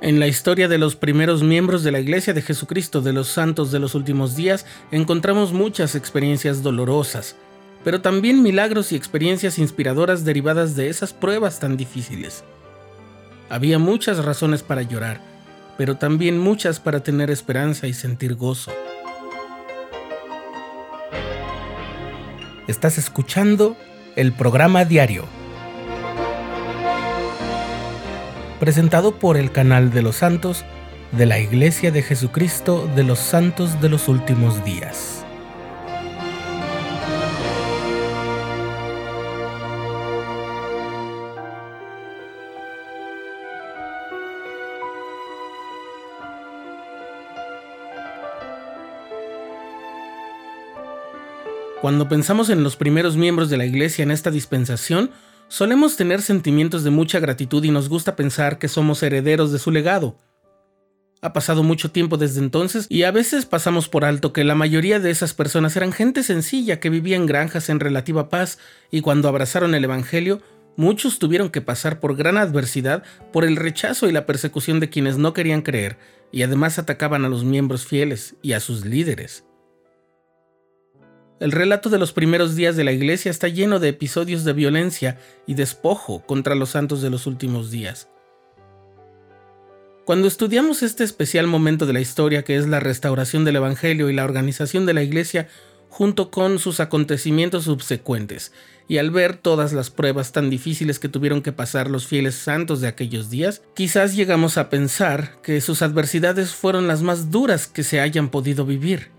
En la historia de los primeros miembros de la Iglesia de Jesucristo de los Santos de los Últimos Días encontramos muchas experiencias dolorosas, pero también milagros y experiencias inspiradoras derivadas de esas pruebas tan difíciles. Había muchas razones para llorar, pero también muchas para tener esperanza y sentir gozo. Estás escuchando el programa diario presentado por el canal de los santos de la Iglesia de Jesucristo de los Santos de los Últimos Días. Cuando pensamos en los primeros miembros de la Iglesia en esta dispensación, Solemos tener sentimientos de mucha gratitud y nos gusta pensar que somos herederos de su legado. Ha pasado mucho tiempo desde entonces y a veces pasamos por alto que la mayoría de esas personas eran gente sencilla que vivía en granjas en relativa paz y cuando abrazaron el Evangelio, muchos tuvieron que pasar por gran adversidad por el rechazo y la persecución de quienes no querían creer y además atacaban a los miembros fieles y a sus líderes. El relato de los primeros días de la iglesia está lleno de episodios de violencia y despojo contra los santos de los últimos días. Cuando estudiamos este especial momento de la historia que es la restauración del Evangelio y la organización de la iglesia junto con sus acontecimientos subsecuentes, y al ver todas las pruebas tan difíciles que tuvieron que pasar los fieles santos de aquellos días, quizás llegamos a pensar que sus adversidades fueron las más duras que se hayan podido vivir.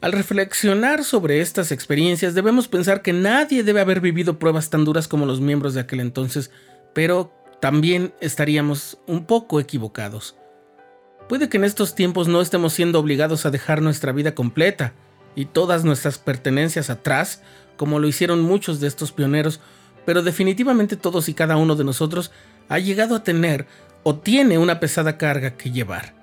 Al reflexionar sobre estas experiencias debemos pensar que nadie debe haber vivido pruebas tan duras como los miembros de aquel entonces, pero también estaríamos un poco equivocados. Puede que en estos tiempos no estemos siendo obligados a dejar nuestra vida completa y todas nuestras pertenencias atrás, como lo hicieron muchos de estos pioneros, pero definitivamente todos y cada uno de nosotros ha llegado a tener o tiene una pesada carga que llevar.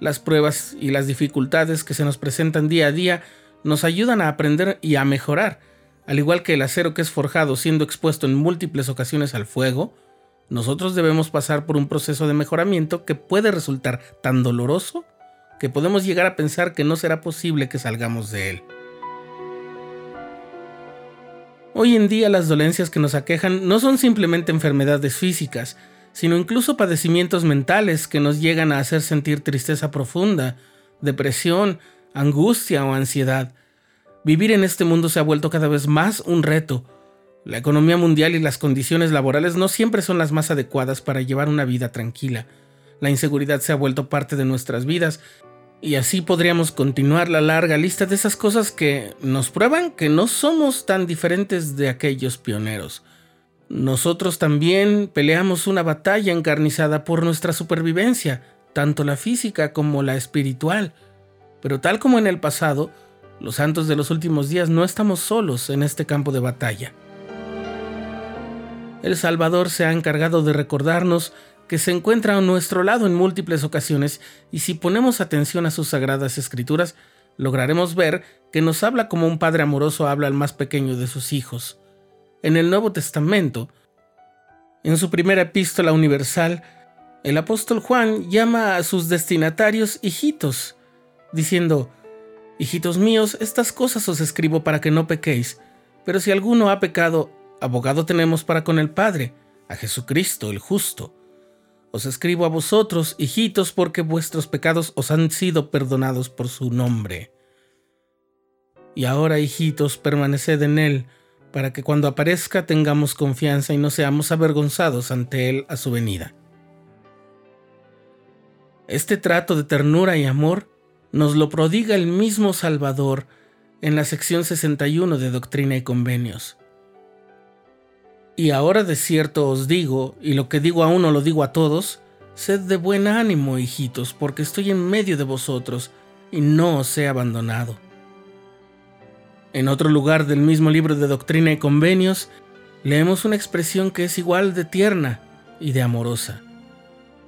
Las pruebas y las dificultades que se nos presentan día a día nos ayudan a aprender y a mejorar. Al igual que el acero que es forjado siendo expuesto en múltiples ocasiones al fuego, nosotros debemos pasar por un proceso de mejoramiento que puede resultar tan doloroso que podemos llegar a pensar que no será posible que salgamos de él. Hoy en día las dolencias que nos aquejan no son simplemente enfermedades físicas, sino incluso padecimientos mentales que nos llegan a hacer sentir tristeza profunda, depresión, angustia o ansiedad. Vivir en este mundo se ha vuelto cada vez más un reto. La economía mundial y las condiciones laborales no siempre son las más adecuadas para llevar una vida tranquila. La inseguridad se ha vuelto parte de nuestras vidas y así podríamos continuar la larga lista de esas cosas que nos prueban que no somos tan diferentes de aquellos pioneros. Nosotros también peleamos una batalla encarnizada por nuestra supervivencia, tanto la física como la espiritual. Pero tal como en el pasado, los santos de los últimos días no estamos solos en este campo de batalla. El Salvador se ha encargado de recordarnos que se encuentra a nuestro lado en múltiples ocasiones y si ponemos atención a sus sagradas escrituras, lograremos ver que nos habla como un padre amoroso habla al más pequeño de sus hijos en el Nuevo Testamento. En su primera epístola universal, el apóstol Juan llama a sus destinatarios hijitos, diciendo, Hijitos míos, estas cosas os escribo para que no pequéis, pero si alguno ha pecado, abogado tenemos para con el Padre, a Jesucristo el justo. Os escribo a vosotros, hijitos, porque vuestros pecados os han sido perdonados por su nombre. Y ahora, hijitos, permaneced en él, para que cuando aparezca tengamos confianza y no seamos avergonzados ante Él a su venida. Este trato de ternura y amor nos lo prodiga el mismo Salvador en la sección 61 de Doctrina y Convenios. Y ahora de cierto os digo, y lo que digo a uno lo digo a todos, sed de buen ánimo, hijitos, porque estoy en medio de vosotros, y no os he abandonado. En otro lugar del mismo libro de Doctrina y Convenios, leemos una expresión que es igual de tierna y de amorosa.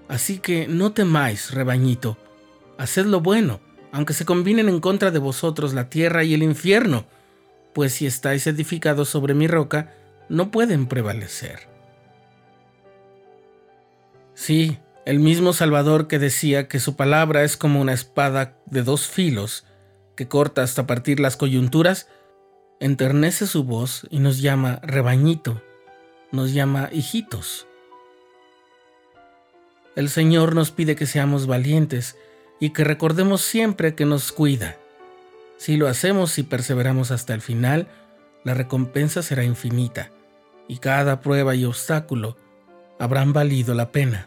Así que no temáis, rebañito, haced lo bueno, aunque se combinen en contra de vosotros la tierra y el infierno, pues si estáis edificados sobre mi roca, no pueden prevalecer. Sí, El mismo Salvador que decía que su palabra es como una espada de dos filos que corta hasta partir las coyunturas, enternece su voz y nos llama rebañito, nos llama hijitos. El Señor nos pide que seamos valientes y que recordemos siempre que nos cuida. Si lo hacemos y perseveramos hasta el final, la recompensa será infinita y cada prueba y obstáculo habrán valido la pena.